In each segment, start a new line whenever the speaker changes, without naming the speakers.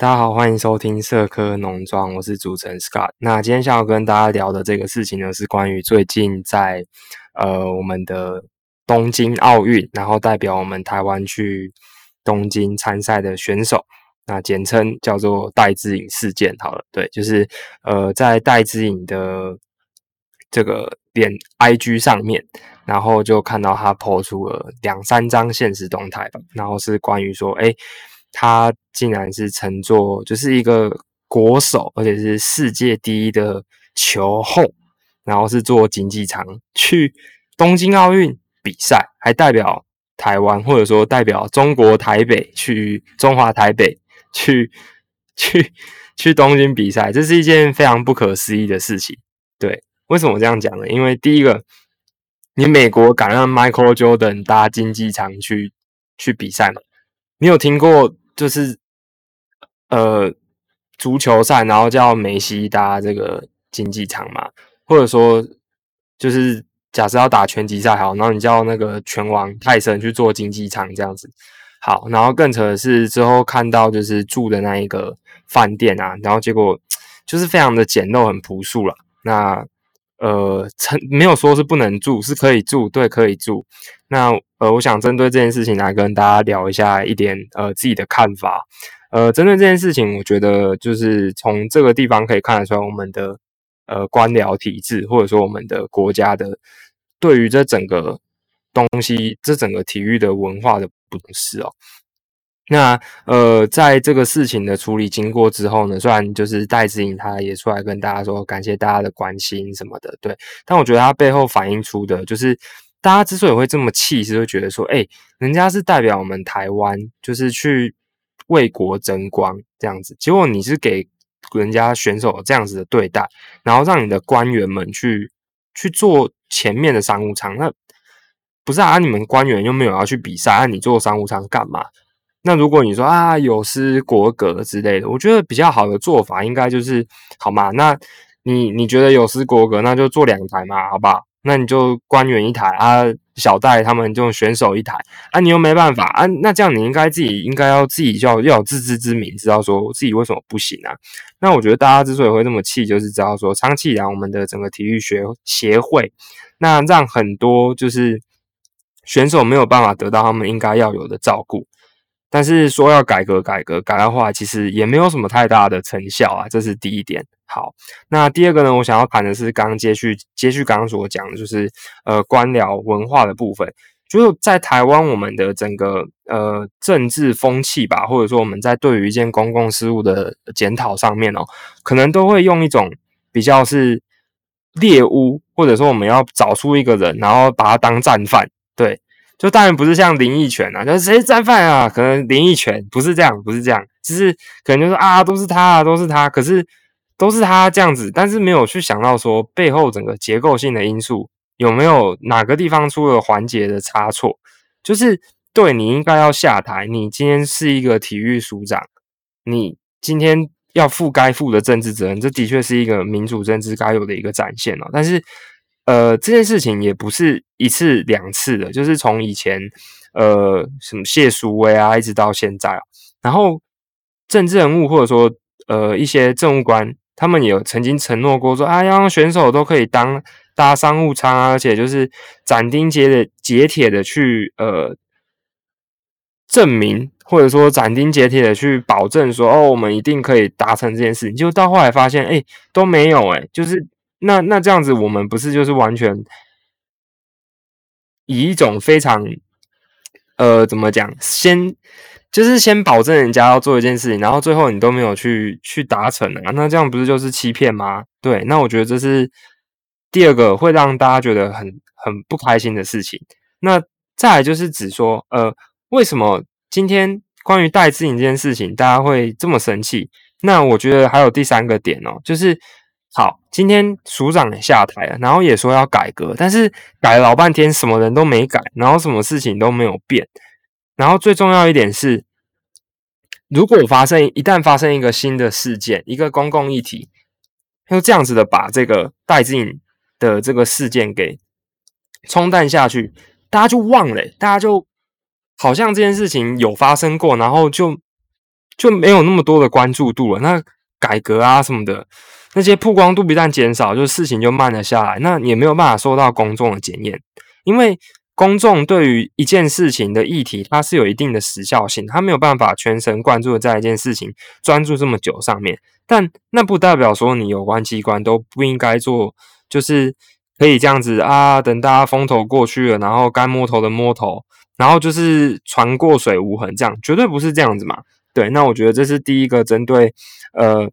大家好，欢迎收听社科农庄，我是主持人 Scott。那今天想要跟大家聊的这个事情呢，是关于最近在呃我们的东京奥运，然后代表我们台湾去东京参赛的选手，那简称叫做戴志颖事件。好了，对，就是呃在戴志颖的这个脸 IG 上面，然后就看到他 po 出了两三张现实动态吧，然后是关于说，哎。他竟然是乘坐，就是一个国手，而且是世界第一的球后，然后是坐经济舱去东京奥运比赛，还代表台湾，或者说代表中国台北去中华台北去去去东京比赛，这是一件非常不可思议的事情。对，为什么这样讲呢？因为第一个，你美国敢让 Michael Jordan 搭经济舱去去比赛吗？你有听过？就是呃，足球赛，然后叫梅西搭这个竞技场嘛，或者说，就是假设要打拳击赛，好，然后你叫那个拳王泰森去做竞技场这样子，好，然后更扯的是之后看到就是住的那一个饭店啊，然后结果就是非常的简陋，很朴素了，那。呃，成没有说是不能住，是可以住，对，可以住。那呃，我想针对这件事情来跟大家聊一下一点呃自己的看法。呃，针对这件事情，我觉得就是从这个地方可以看得出来，我们的呃官僚体制，或者说我们的国家的对于这整个东西，这整个体育的文化的不重视哦。那呃，在这个事情的处理经过之后呢，虽然就是戴志颖他也出来跟大家说感谢大家的关心什么的，对，但我觉得他背后反映出的就是大家之所以会这么气，是会觉得说，哎，人家是代表我们台湾，就是去为国争光这样子，结果你是给人家选手这样子的对待，然后让你的官员们去去做前面的商务舱，那不是啊？你们官员又没有要去比赛，那你做商务舱干嘛？那如果你说啊有失国格之类的，我觉得比较好的做法应该就是好嘛？那你你觉得有失国格，那就做两台嘛，好不好？那你就官员一台啊，小戴他们就选手一台啊，你又没办法啊，那这样你应该自己应该要自己要要有自知之明，知道说自己为什么不行啊？那我觉得大家之所以会那么气，就是知道说长期以来我们的整个体育学协会，那让很多就是选手没有办法得到他们应该要有的照顾。但是说要改革改革改的话，其实也没有什么太大的成效啊，这是第一点。好，那第二个呢，我想要谈的是刚接续接续刚刚所讲的，就是呃官僚文化的部分。就是在台湾，我们的整个呃政治风气吧，或者说我们在对于一件公共事务的检讨上面哦，可能都会用一种比较是猎巫，或者说我们要找出一个人，然后把他当战犯，就当然不是像林奕泉啊，就是谁战犯啊？可能林奕泉不是这样，不是这样，就是可能就是啊，都是他，啊，都是他，可是都是他这样子，但是没有去想到说背后整个结构性的因素有没有哪个地方出了环节的差错？就是对你应该要下台，你今天是一个体育署长，你今天要负该负的政治责任，这的确是一个民主政治该有的一个展现哦，但是。呃，这件事情也不是一次两次的，就是从以前呃什么谢淑薇啊，一直到现在然后政治人物或者说呃一些政务官，他们也有曾经承诺过说啊，要让选手都可以当搭商务舱啊，而且就是斩钉截的截铁的去呃证明，或者说斩钉截铁的去保证说哦，我们一定可以达成这件事情。就到后来发现，哎，都没有哎，就是。那那这样子，我们不是就是完全以一种非常呃，怎么讲？先就是先保证人家要做一件事情，然后最后你都没有去去达成啊？那这样不是就是欺骗吗？对，那我觉得这是第二个会让大家觉得很很不开心的事情。那再来就是指说，呃，为什么今天关于戴志颖这件事情，大家会这么生气？那我觉得还有第三个点哦，就是。好，今天署长也下台了，然后也说要改革，但是改了老半天，什么人都没改，然后什么事情都没有变。然后最重要一点是，如果发生一旦发生一个新的事件，一个公共议题，就这样子的把这个戴志颖的这个事件给冲淡下去，大家就忘了，大家就好像这件事情有发生过，然后就就没有那么多的关注度了。那改革啊什么的，那些曝光度一旦减少，就事情就慢了下来，那也没有办法受到公众的检验，因为。公众对于一件事情的议题，它是有一定的时效性，它没有办法全神贯注的在一件事情专注这么久上面。但那不代表说你有关机关都不应该做，就是可以这样子啊，等大家风头过去了，然后该摸头的摸头，然后就是船过水无痕，这样绝对不是这样子嘛。对，那我觉得这是第一个针对呃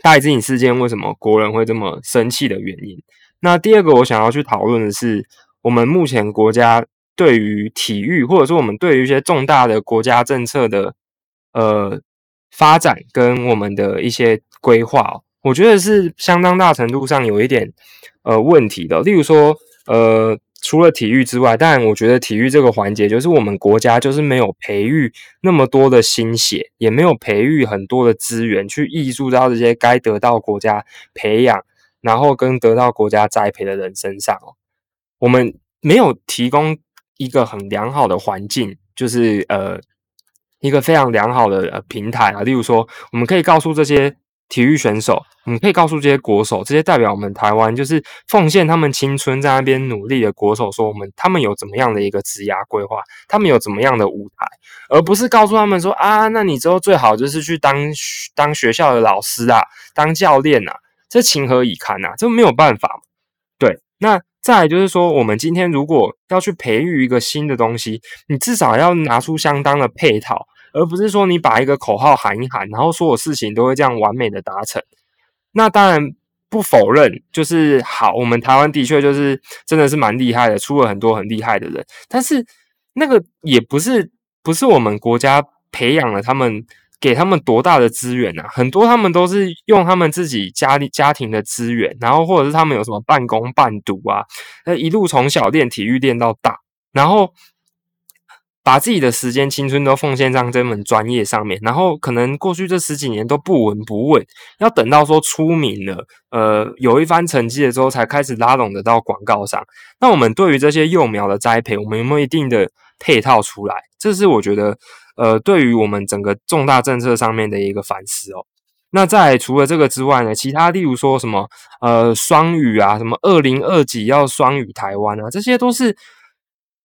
大自隐事件为什么国人会这么生气的原因。那第二个我想要去讨论的是。我们目前国家对于体育，或者说我们对于一些重大的国家政策的呃发展跟我们的一些规划，我觉得是相当大程度上有一点呃问题的。例如说，呃，除了体育之外，但我觉得体育这个环节，就是我们国家就是没有培育那么多的心血，也没有培育很多的资源去挹注到这些该得到国家培养，然后跟得到国家栽培的人身上哦。我们没有提供一个很良好的环境，就是呃一个非常良好的呃平台啊。例如说，我们可以告诉这些体育选手，我们可以告诉这些国手，这些代表我们台湾就是奉献他们青春在那边努力的国手，说我们他们有怎么样的一个职涯规划，他们有怎么样的舞台，而不是告诉他们说啊，那你之后最好就是去当当学校的老师啊，当教练啊，这情何以堪啊？这没有办法，对，那。再就是说，我们今天如果要去培育一个新的东西，你至少要拿出相当的配套，而不是说你把一个口号喊一喊，然后所有事情都会这样完美的达成。那当然不否认，就是好，我们台湾的确就是真的是蛮厉害的，出了很多很厉害的人，但是那个也不是不是我们国家培养了他们。给他们多大的资源啊？很多他们都是用他们自己家里家庭的资源，然后或者是他们有什么半工半读啊，那一路从小练体育练到大，然后把自己的时间青春都奉献上这门专业上面，然后可能过去这十几年都不闻不问，要等到说出名了，呃，有一番成绩了之后，才开始拉拢得到广告上。那我们对于这些幼苗的栽培，我们有没有一定的配套出来？这是我觉得。呃，对于我们整个重大政策上面的一个反思哦。那在除了这个之外呢，其他例如说什么呃双语啊，什么二零二几要双语台湾啊，这些都是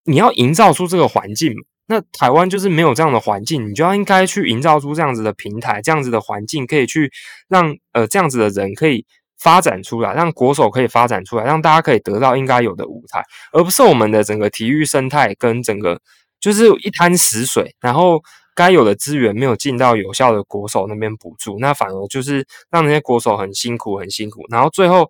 你要营造出这个环境。那台湾就是没有这样的环境，你就要应该去营造出这样子的平台，这样子的环境，可以去让呃这样子的人可以发展出来，让国手可以发展出来，让大家可以得到应该有的舞台，而不是我们的整个体育生态跟整个。就是一滩死水，然后该有的资源没有进到有效的国手那边补助，那反而就是让那些国手很辛苦，很辛苦。然后最后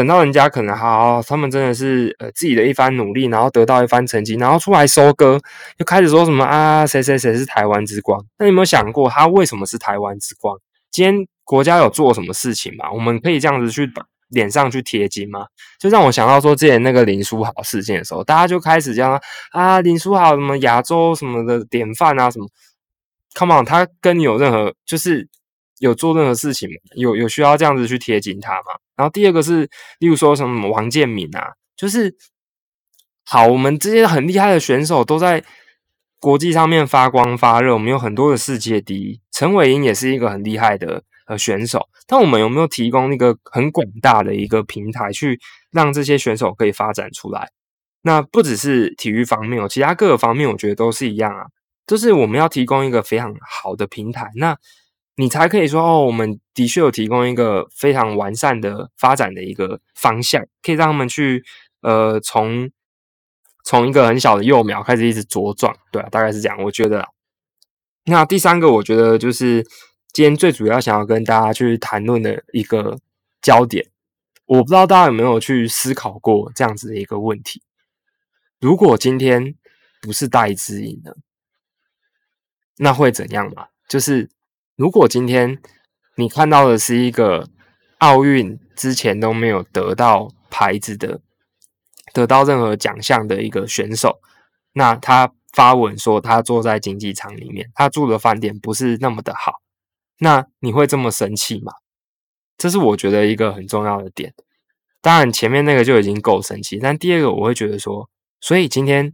等到人家可能好，他们真的是呃自己的一番努力，然后得到一番成绩，然后出来收割，就开始说什么啊，谁谁谁是台湾之光？那你有没有想过，他为什么是台湾之光？今天国家有做什么事情吗？我们可以这样子去把脸上去贴金吗？就让我想到说，之前那个林书豪事件的时候，大家就开始这样啊，林书豪什么亚洲什么的典范啊，什么，Come on，他跟你有任何就是有做任何事情吗？有有需要这样子去贴紧他吗？然后第二个是，例如说什么王建民啊，就是好，我们这些很厉害的选手都在国际上面发光发热，我们有很多的世界第一，陈伟英也是一个很厉害的。呃，选手，但我们有没有提供一个很广大的一个平台，去让这些选手可以发展出来？那不只是体育方面哦，其他各个方面，我觉得都是一样啊。就是我们要提供一个非常好的平台，那你才可以说哦，我们的确有提供一个非常完善的发展的一个方向，可以让他们去呃，从从一个很小的幼苗开始一直茁壮，对啊，大概是这样，我觉得。那第三个，我觉得就是。今天最主要想要跟大家去谈论的一个焦点，我不知道大家有没有去思考过这样子的一个问题：如果今天不是戴资颖呢，那会怎样嘛？就是如果今天你看到的是一个奥运之前都没有得到牌子的、得到任何奖项的一个选手，那他发文说他坐在竞技场里面，他住的饭店不是那么的好。那你会这么生气吗？这是我觉得一个很重要的点。当然前面那个就已经够生气，但第二个我会觉得说，所以今天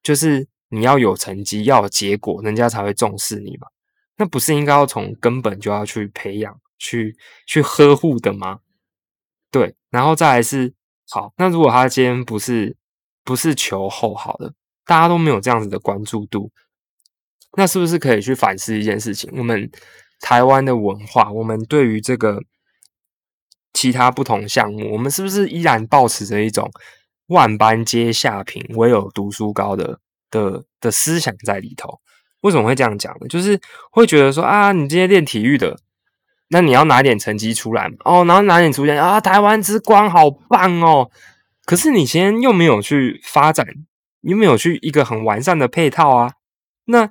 就是你要有成绩，要有结果，人家才会重视你嘛。那不是应该要从根本就要去培养、去去呵护的吗？对，然后再来是好，那如果他今天不是不是球后好的，大家都没有这样子的关注度，那是不是可以去反思一件事情？我们台湾的文化，我们对于这个其他不同项目，我们是不是依然保持着一种万般皆下品，唯有读书高的的的思想在里头？为什么会这样讲呢？就是会觉得说啊，你今天练体育的。那你要拿点成绩出来哦，然后拿点出现啊，台湾之光好棒哦！可是你先又没有去发展，又没有去一个很完善的配套啊。那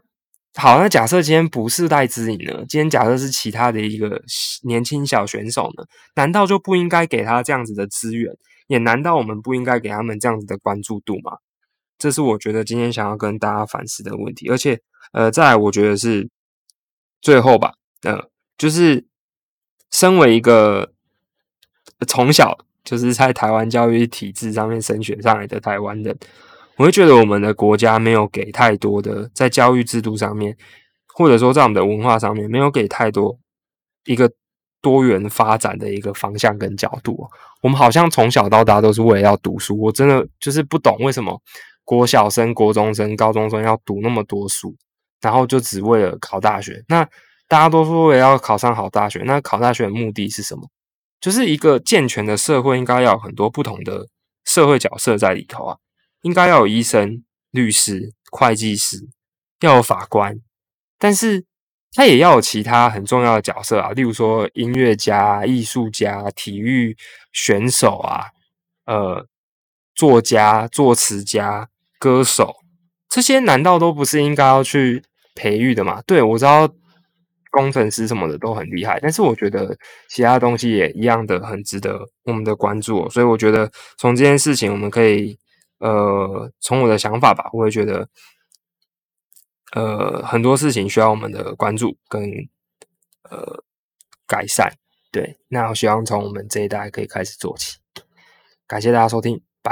好，那假设今天不是戴资颖呢？今天假设是其他的一个年轻小选手呢？难道就不应该给他这样子的资源？也难道我们不应该给他们这样子的关注度吗？这是我觉得今天想要跟大家反思的问题。而且，呃，再来，我觉得是最后吧，呃，就是。身为一个从小就是在台湾教育体制上面升学上来的台湾人，我会觉得我们的国家没有给太多的在教育制度上面，或者说在我们的文化上面，没有给太多一个多元发展的一个方向跟角度。我们好像从小到大都是为了要读书，我真的就是不懂为什么国小生、国中生、高中生要读那么多书，然后就只为了考大学。那大家都说我要考上好大学，那考大学的目的是什么？就是一个健全的社会应该要有很多不同的社会角色在里头啊，应该要有医生、律师、会计师，要有法官，但是他也要有其他很重要的角色啊，例如说音乐家、艺术家、体育选手啊，呃，作家、作词家、歌手，这些难道都不是应该要去培育的吗？对我知道。工程师什么的都很厉害，但是我觉得其他东西也一样的很值得我们的关注，所以我觉得从这件事情我们可以，呃，从我的想法吧，我会觉得，呃，很多事情需要我们的关注跟呃改善，对，那我希望从我们这一代可以开始做起，感谢大家收听。